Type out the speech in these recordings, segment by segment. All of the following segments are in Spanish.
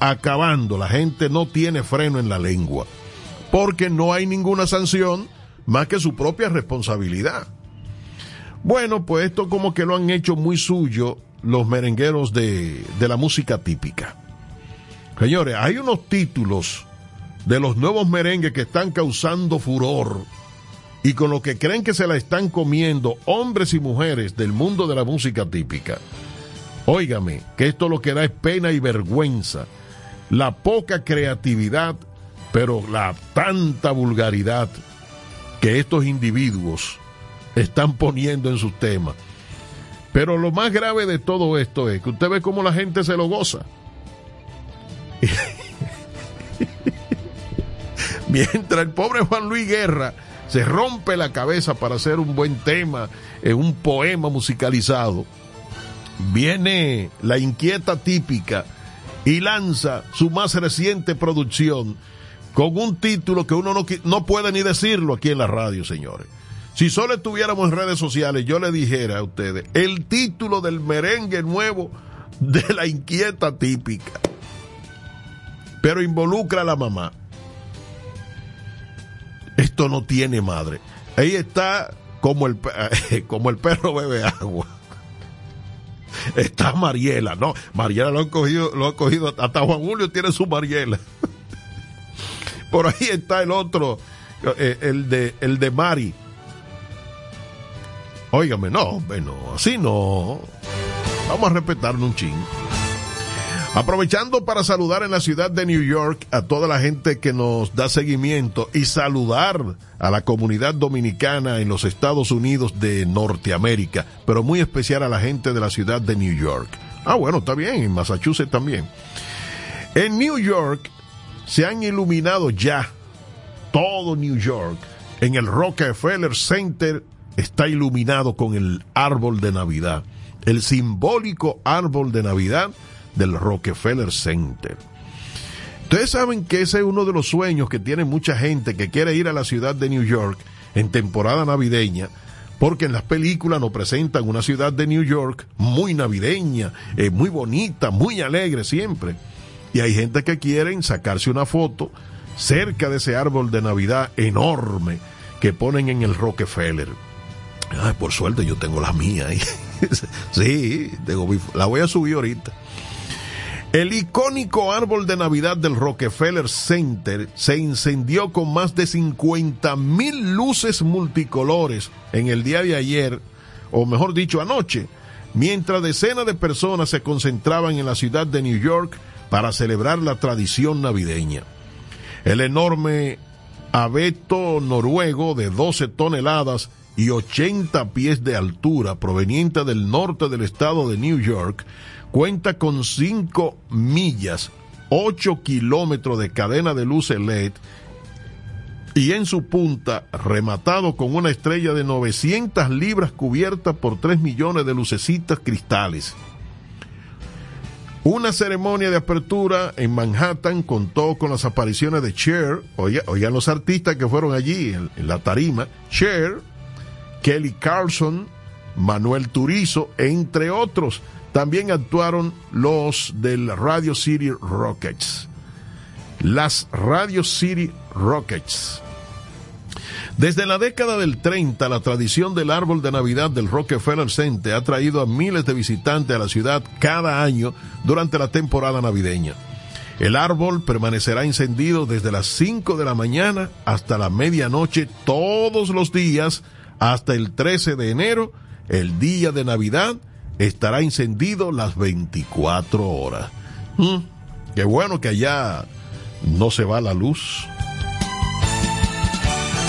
acabando. La gente no tiene freno en la lengua. Porque no hay ninguna sanción más que su propia responsabilidad. Bueno, pues esto como que lo han hecho muy suyo los merengueros de, de la música típica. Señores, hay unos títulos de los nuevos merengues que están causando furor y con lo que creen que se la están comiendo hombres y mujeres del mundo de la música típica. Óigame, que esto lo que da es pena y vergüenza, la poca creatividad, pero la tanta vulgaridad que estos individuos están poniendo en sus temas. Pero lo más grave de todo esto es que usted ve cómo la gente se lo goza. Mientras el pobre Juan Luis Guerra se rompe la cabeza para hacer un buen tema, en un poema musicalizado, viene la inquieta típica y lanza su más reciente producción con un título que uno no, no puede ni decirlo aquí en la radio, señores. Si solo estuviéramos en redes sociales, yo le dijera a ustedes el título del merengue nuevo de la inquieta típica. Pero involucra a la mamá. Esto no tiene madre. Ahí está como el, como el perro bebe agua. Está Mariela, no, Mariela lo ha cogido, lo ha cogido, hasta Juan Julio tiene su Mariela. Por ahí está el otro, eh, el de, el de Mari. Óigame, no, bueno, así no. Vamos a respetarnos un ching. Aprovechando para saludar en la ciudad de New York a toda la gente que nos da seguimiento y saludar a la comunidad dominicana en los Estados Unidos de Norteamérica, pero muy especial a la gente de la ciudad de New York. Ah, bueno, está bien, en Massachusetts también. En New York se han iluminado ya todo New York. En el Rockefeller Center está iluminado con el árbol de Navidad, el simbólico árbol de Navidad del Rockefeller Center. Ustedes saben que ese es uno de los sueños que tiene mucha gente que quiere ir a la ciudad de New York en temporada navideña, porque en las películas nos presentan una ciudad de New York muy navideña, eh, muy bonita, muy alegre siempre. Y hay gente que quieren sacarse una foto cerca de ese árbol de Navidad enorme que ponen en el Rockefeller. Ay, por suerte yo tengo la mía ahí. sí, la voy a subir ahorita. El icónico árbol de Navidad del Rockefeller Center se incendió con más de 50 mil luces multicolores en el día de ayer, o mejor dicho, anoche, mientras decenas de personas se concentraban en la ciudad de New York para celebrar la tradición navideña. El enorme abeto noruego de 12 toneladas y 80 pies de altura proveniente del norte del estado de New York cuenta con 5 millas, 8 kilómetros de cadena de luces LED y en su punta rematado con una estrella de 900 libras cubierta por 3 millones de lucecitas cristales. Una ceremonia de apertura en Manhattan contó con las apariciones de Cher, oigan, los artistas que fueron allí en, en la tarima, Cher, Kelly Carlson, Manuel Turizo, entre otros. También actuaron los del Radio City Rockets. Las Radio City Rockets. Desde la década del 30, la tradición del árbol de Navidad del Rockefeller Center ha traído a miles de visitantes a la ciudad cada año durante la temporada navideña. El árbol permanecerá encendido desde las 5 de la mañana hasta la medianoche todos los días hasta el 13 de enero, el día de Navidad, estará encendido las 24 horas. Mm, qué bueno que allá no se va la luz.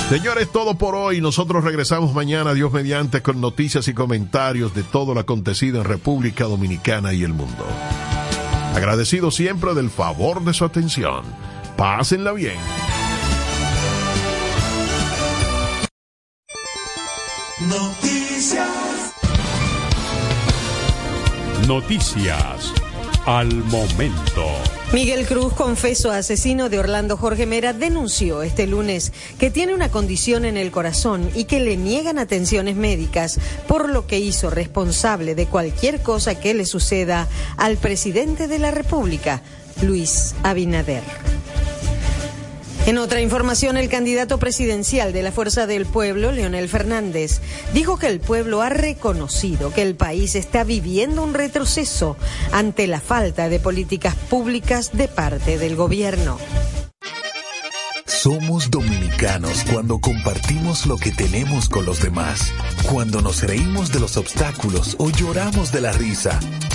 Señores, todo por hoy. Nosotros regresamos mañana, Dios mediante, con noticias y comentarios de todo lo acontecido en República Dominicana y el mundo. Agradecido siempre del favor de su atención. Pásenla bien. Noticias al momento. Miguel Cruz, confeso asesino de Orlando Jorge Mera, denunció este lunes que tiene una condición en el corazón y que le niegan atenciones médicas, por lo que hizo responsable de cualquier cosa que le suceda al presidente de la República Luis Abinader. En otra información, el candidato presidencial de la Fuerza del Pueblo, Leonel Fernández, dijo que el pueblo ha reconocido que el país está viviendo un retroceso ante la falta de políticas públicas de parte del gobierno. Somos dominicanos cuando compartimos lo que tenemos con los demás, cuando nos reímos de los obstáculos o lloramos de la risa.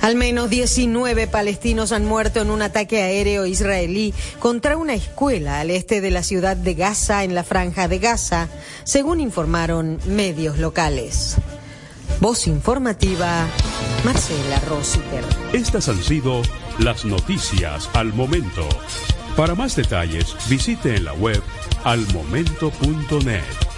Al menos 19 palestinos han muerto en un ataque aéreo israelí contra una escuela al este de la ciudad de Gaza, en la franja de Gaza, según informaron medios locales. Voz informativa, Marcela Rositer. Estas han sido las noticias al momento. Para más detalles, visite en la web almomento.net.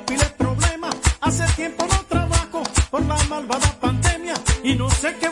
tengo problemas. Hace tiempo no trabajo por la malvada pandemia y no sé qué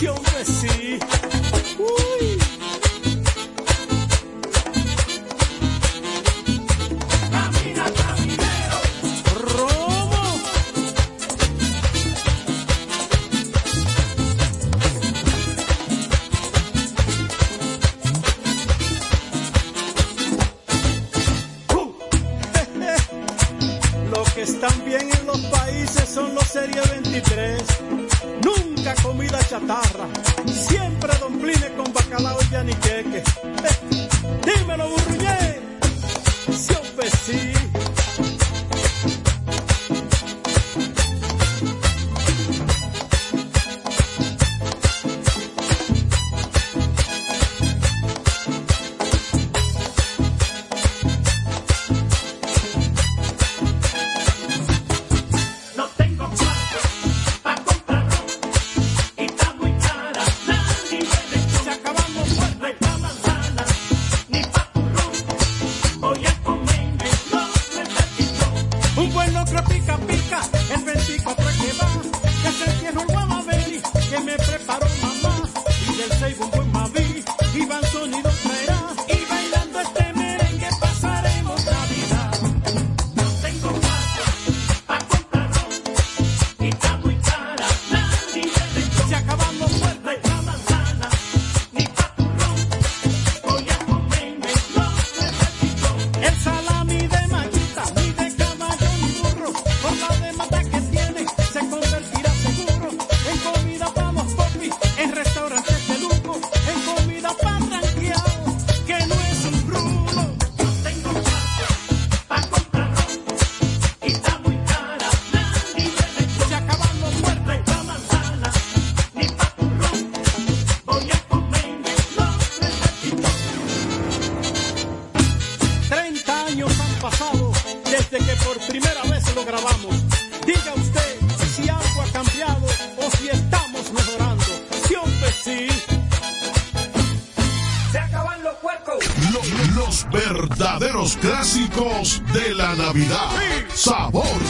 yo nací. Pues de la Navidad. Sí. Sabor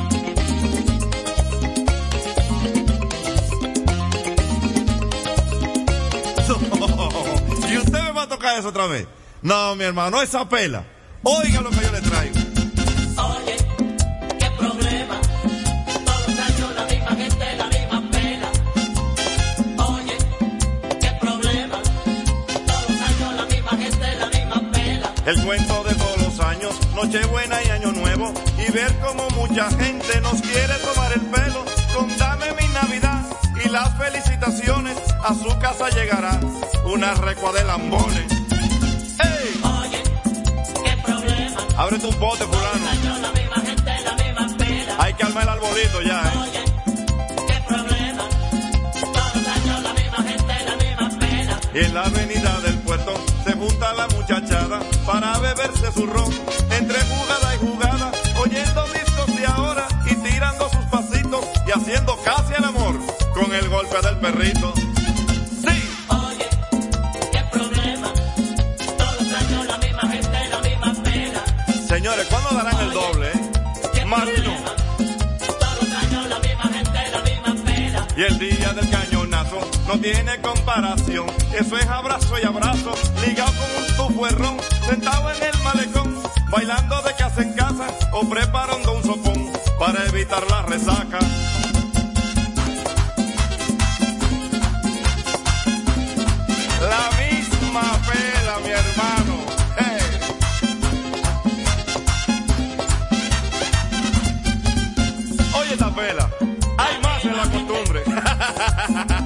usted me va a tocar eso otra vez. No, mi hermano, esa pela. Oiga lo que yo le traigo. Oye, qué problema. Todos los años la misma gente, la misma pela. Oye, qué problema. Todos los años la misma gente, la misma pela. El cuento de todos los años, Nochebuena y Año Nuevo y ver cómo mucha gente nos quiere tomar el pelo con dame mi Navidad y las felicitaciones a su casa llegará una recua de lambones. Hay que armar el arbolito ya, ¿eh? Y en la avenida del puerto se junta la muchachada para beberse su ron entre jugada y jugada oyendo discos de ahora y tirando sus pasitos y haciendo casi el amor con el golpe del perrito. Del cañonazo no tiene comparación. Eso es abrazo y abrazo, ligado con un tufuerrón, sentado en el malecón, bailando de casa en casa o preparando un sopón para evitar la resaca. ha ha ha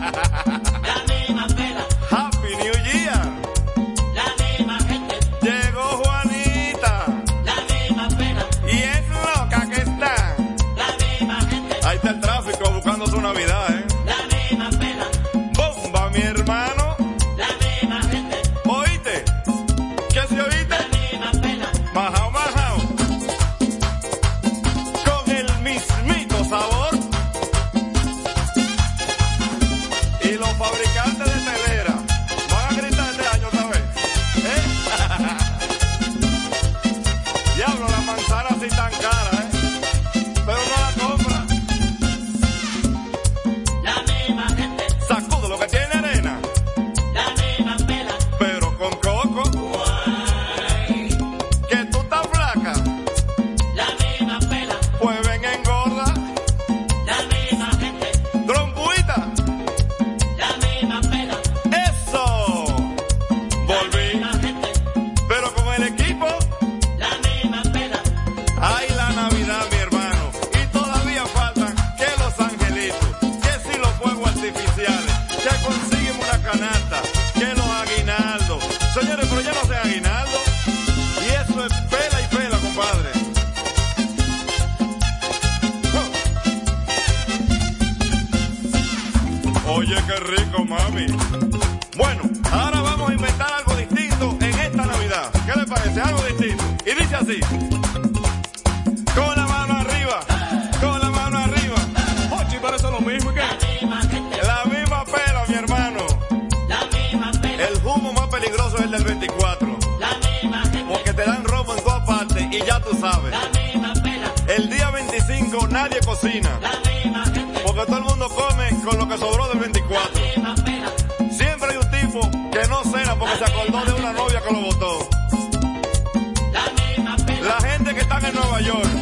peligroso es el del 24. La misma porque te dan ropa en todas partes y ya tú sabes. La misma pela. El día 25 nadie cocina. La misma gente. Porque todo el mundo come con lo que sobró del 24. La misma pela. Siempre hay un tipo que no cena porque la se acordó de una novia que lo votó. La misma pela. La gente que está en Nueva York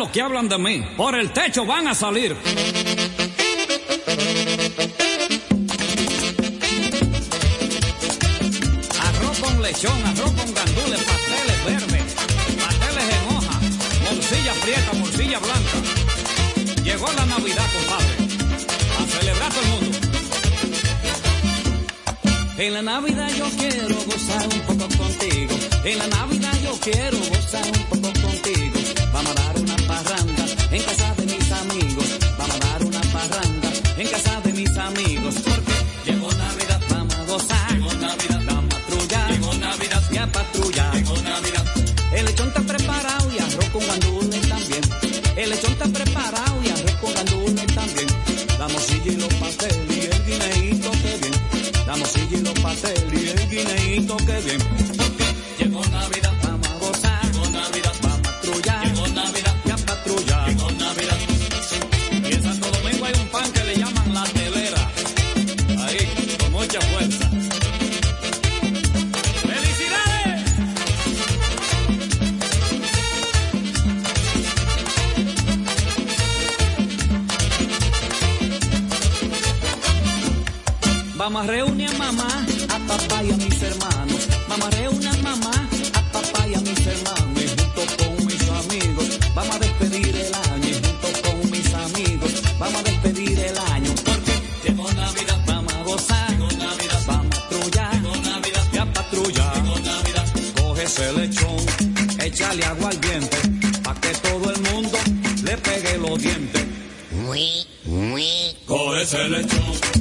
lo que hablan de mí. Por el techo van a salir. Arroz con lechón, arroz con gandules, pasteles verdes, pasteles en hoja, morcilla prieta, morcilla blanca. Llegó la Navidad, compadre. A celebrar todo el mundo. En la Navidad yo quiero gozar Vamos a reunir a mamá, a papá y a mis hermanos. Vamos a reunir a mamá, a papá y a mis hermanos. Y junto con mis amigos, vamos a despedir el año. Y junto con mis amigos, vamos a despedir el año. Porque llegó Navidad, vamos a gozar. Llegó Navidad, vamos a patrullar. Llegó Navidad, ya patrullar. Llegó Navidad, coge ese lechón, échale agua al diente. Pa' que todo el mundo le pegue los dientes. Coge ese lechón.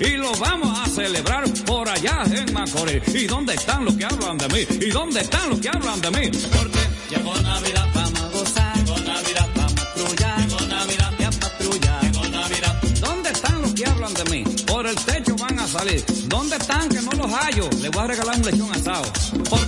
y lo vamos a celebrar por allá en Macorís. ¿Y dónde están los que hablan de mí? ¿Y dónde están los que hablan de mí? Porque llegó Navidad, para gozar. Llegó Navidad, vamos a patrullar. Llegó Navidad, ya patrullar. Llegó Navidad. ¿Dónde están los que hablan de mí? Por el techo van a salir. ¿Dónde están que no los hallo? Les voy a regalar un lechón asado. Por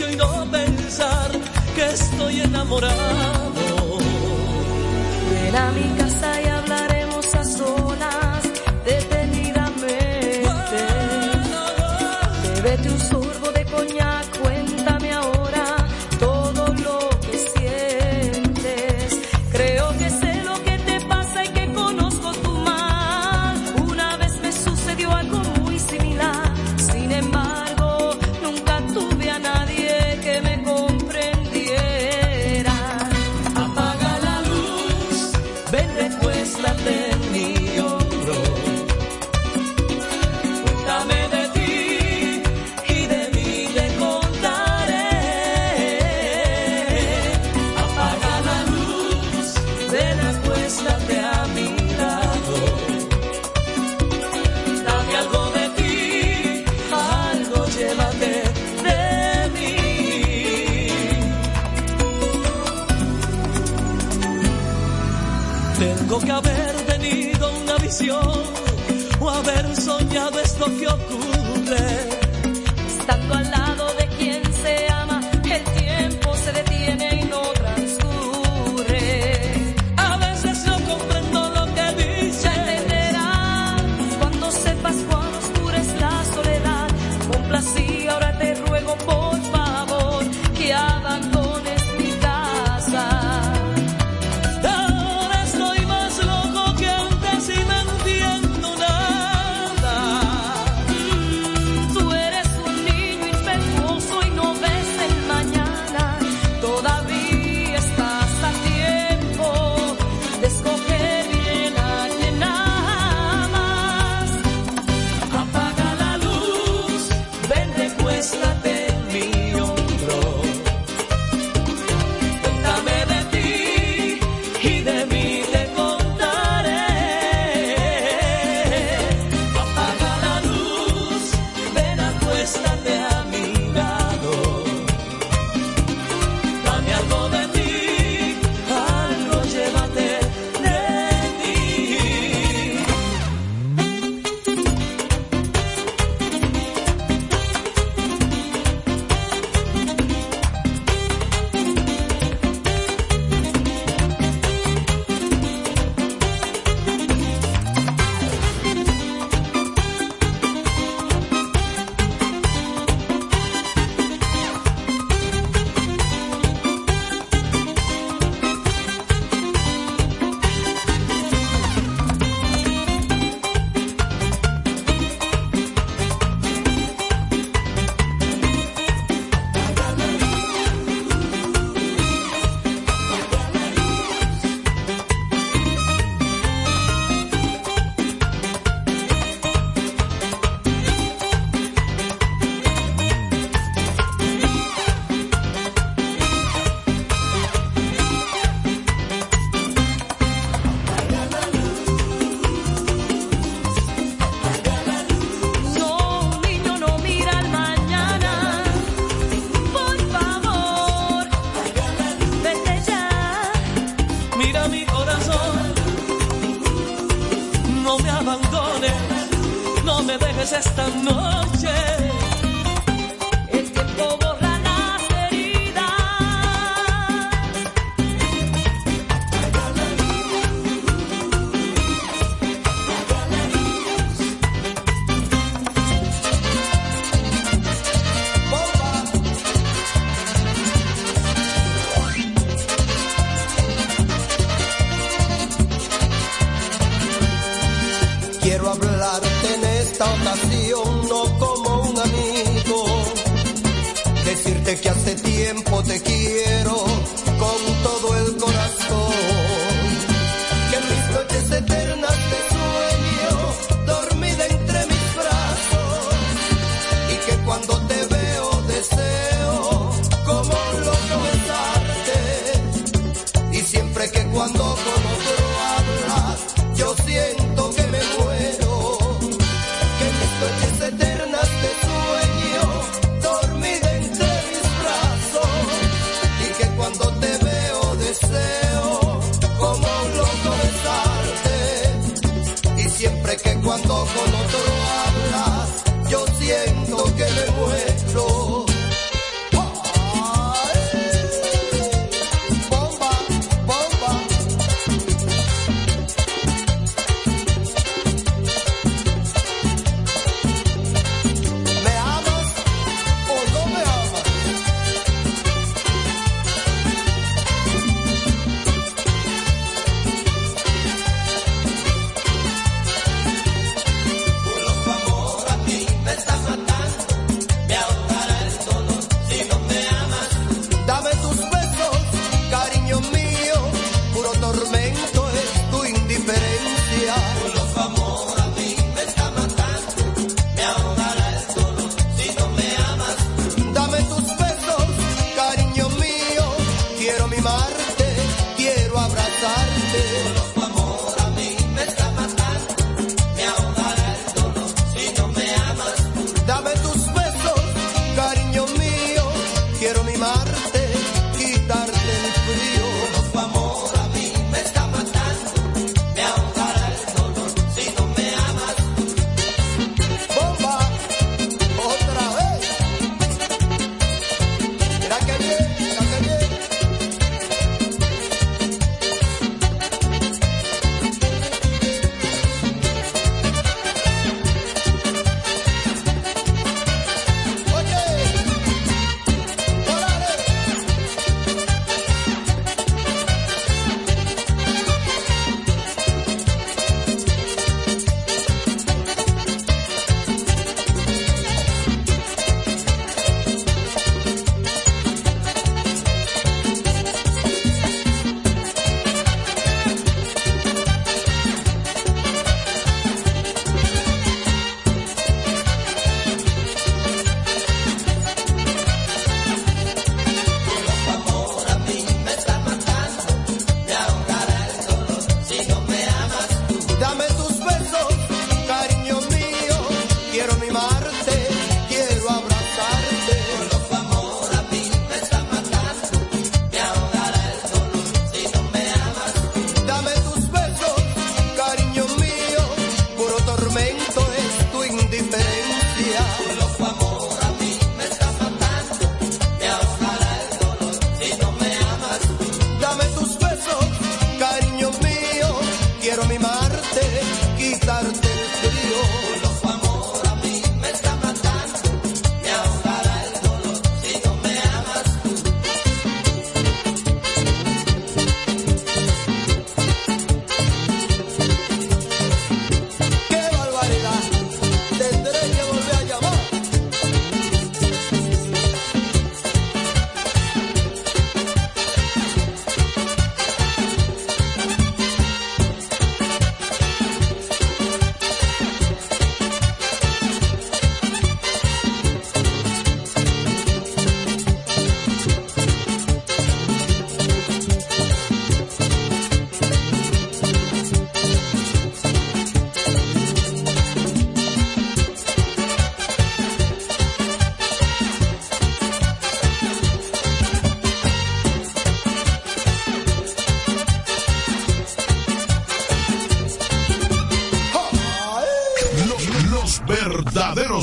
y no pensar que estoy enamorado. que haber tenido una visión o haber soñado esto que ocurre.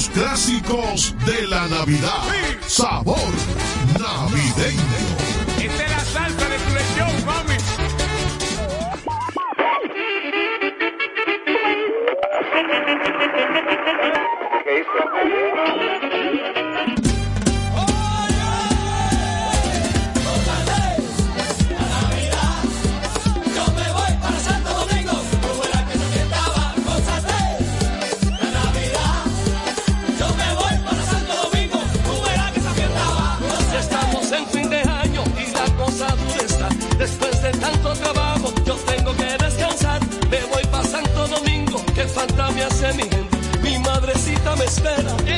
clásicos de la Navidad. Sí. Sabor navideño. Esta es la salsa de tu lechón, mami. espera.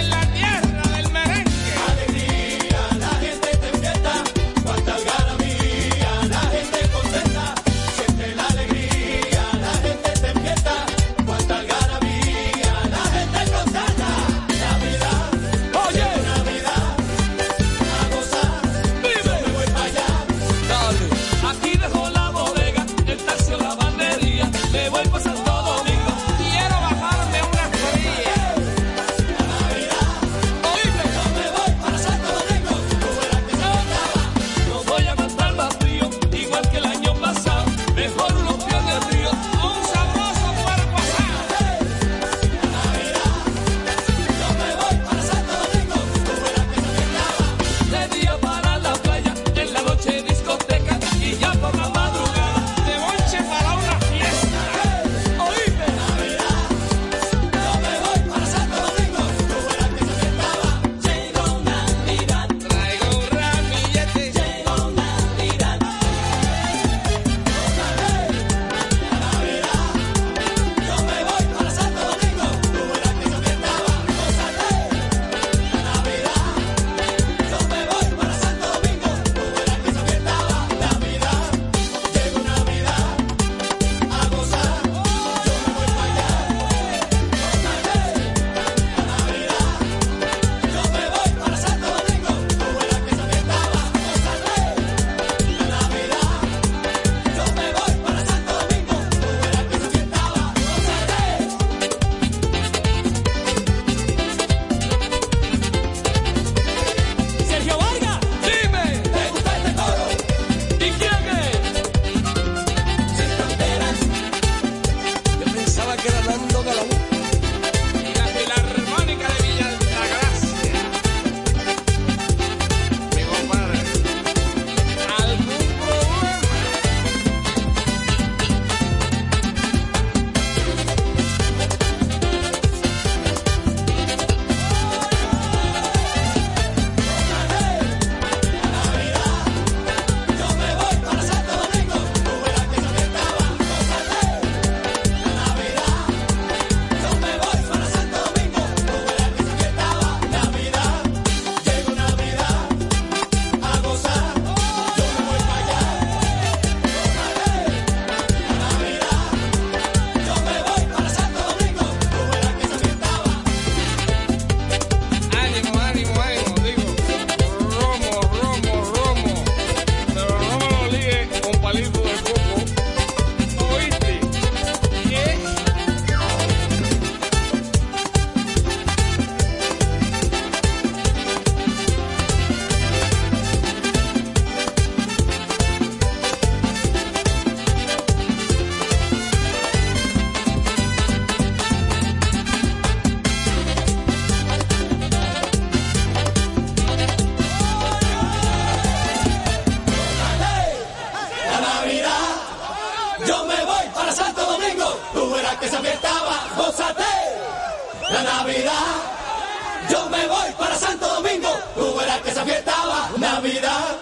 para Santo Domingo, tú verás que esa fiesta va. Navidad,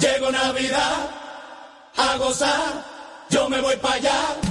llego, Navidad, a gozar, yo me voy para allá.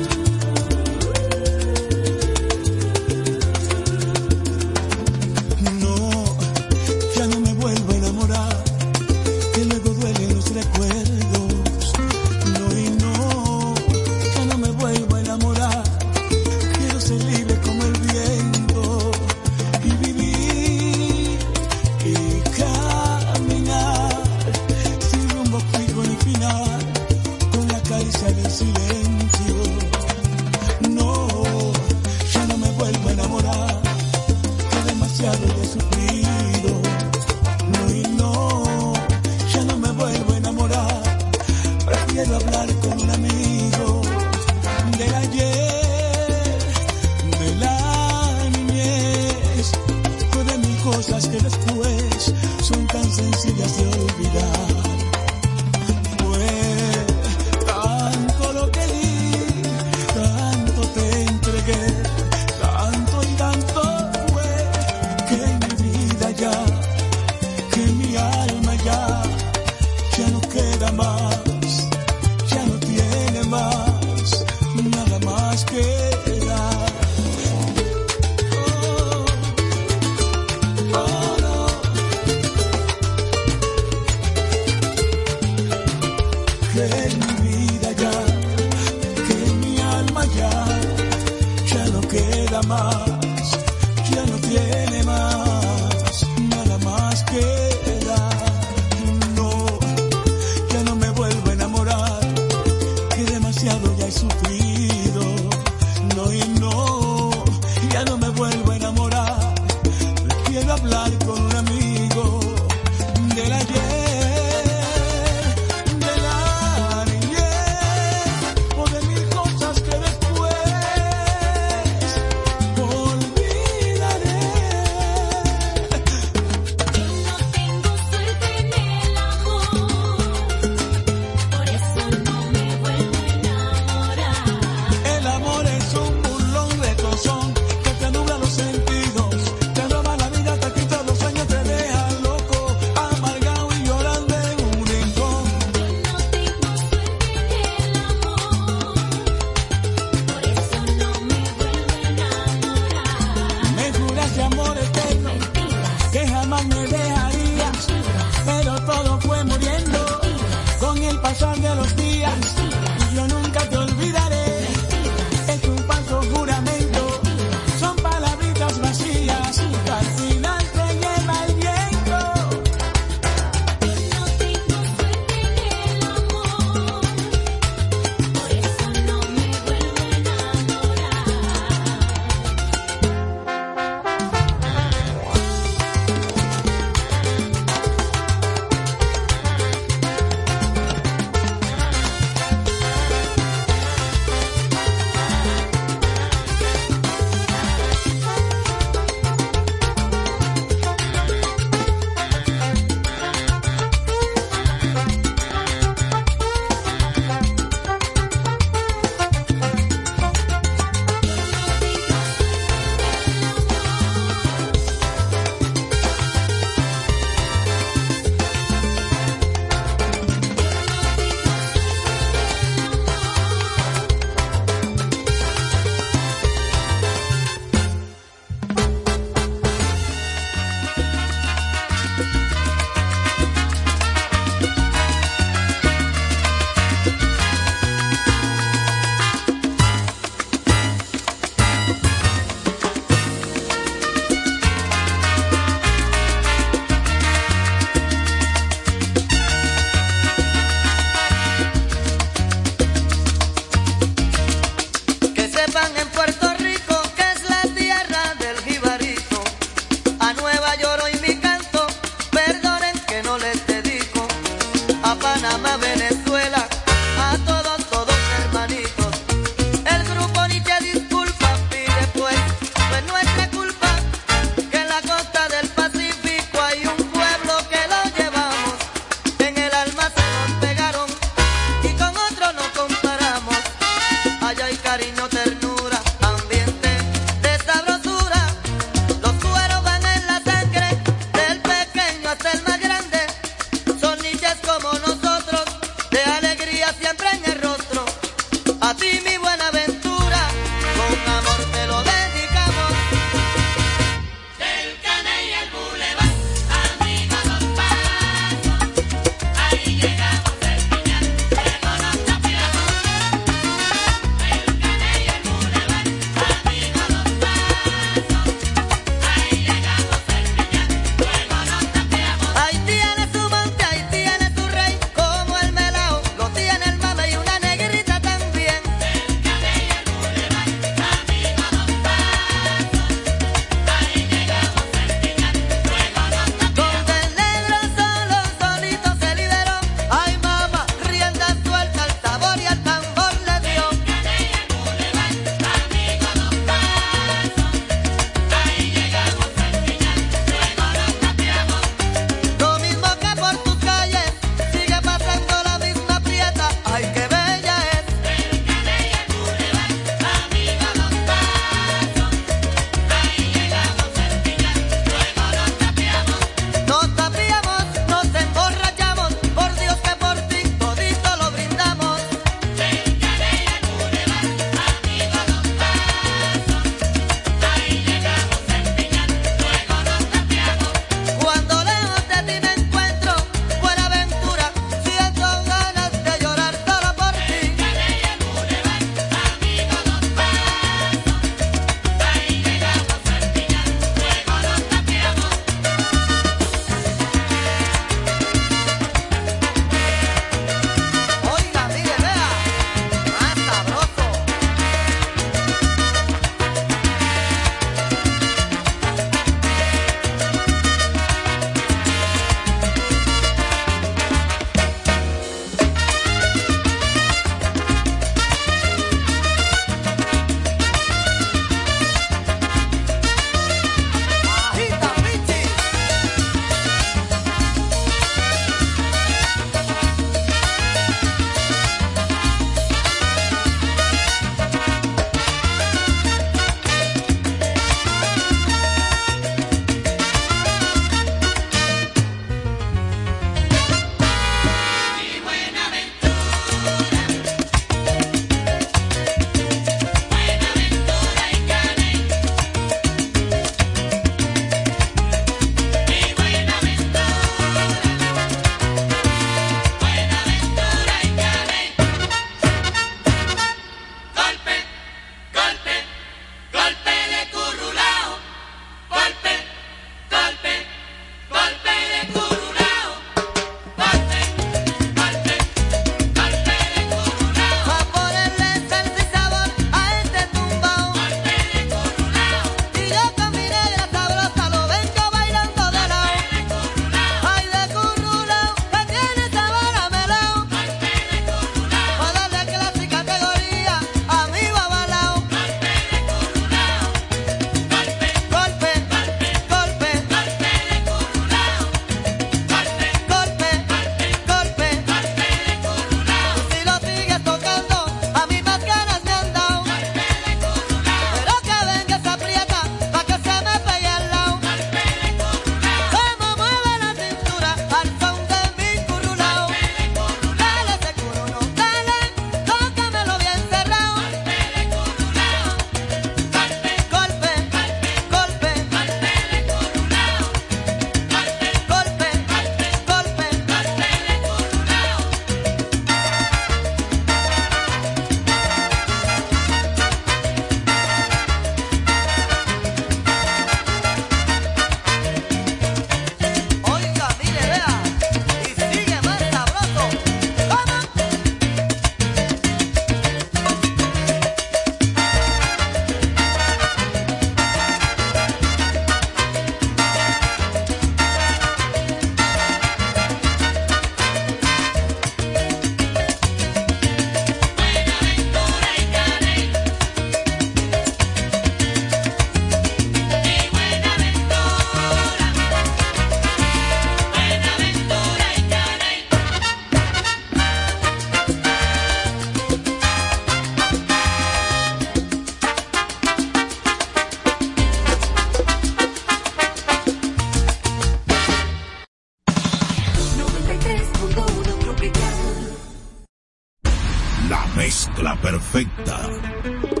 mezcla perfecta.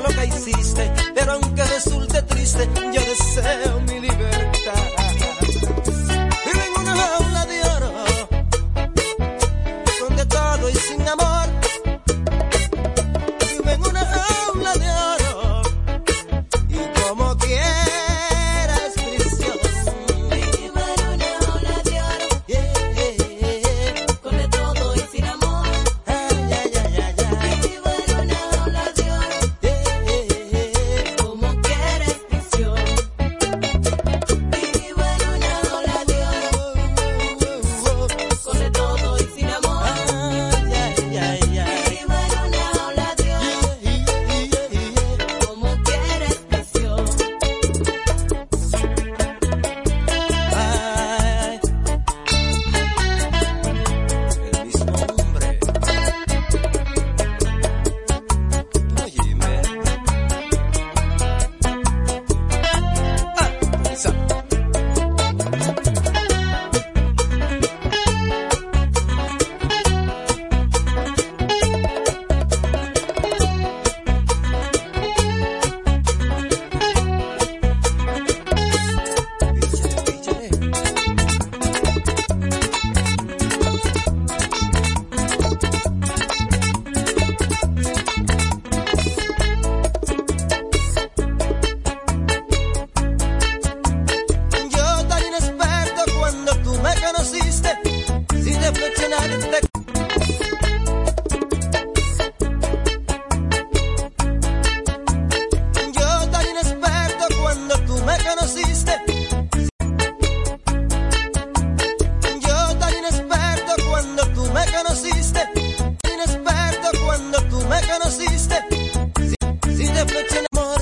lo que hiciste, pero aunque resulte triste, yo deseo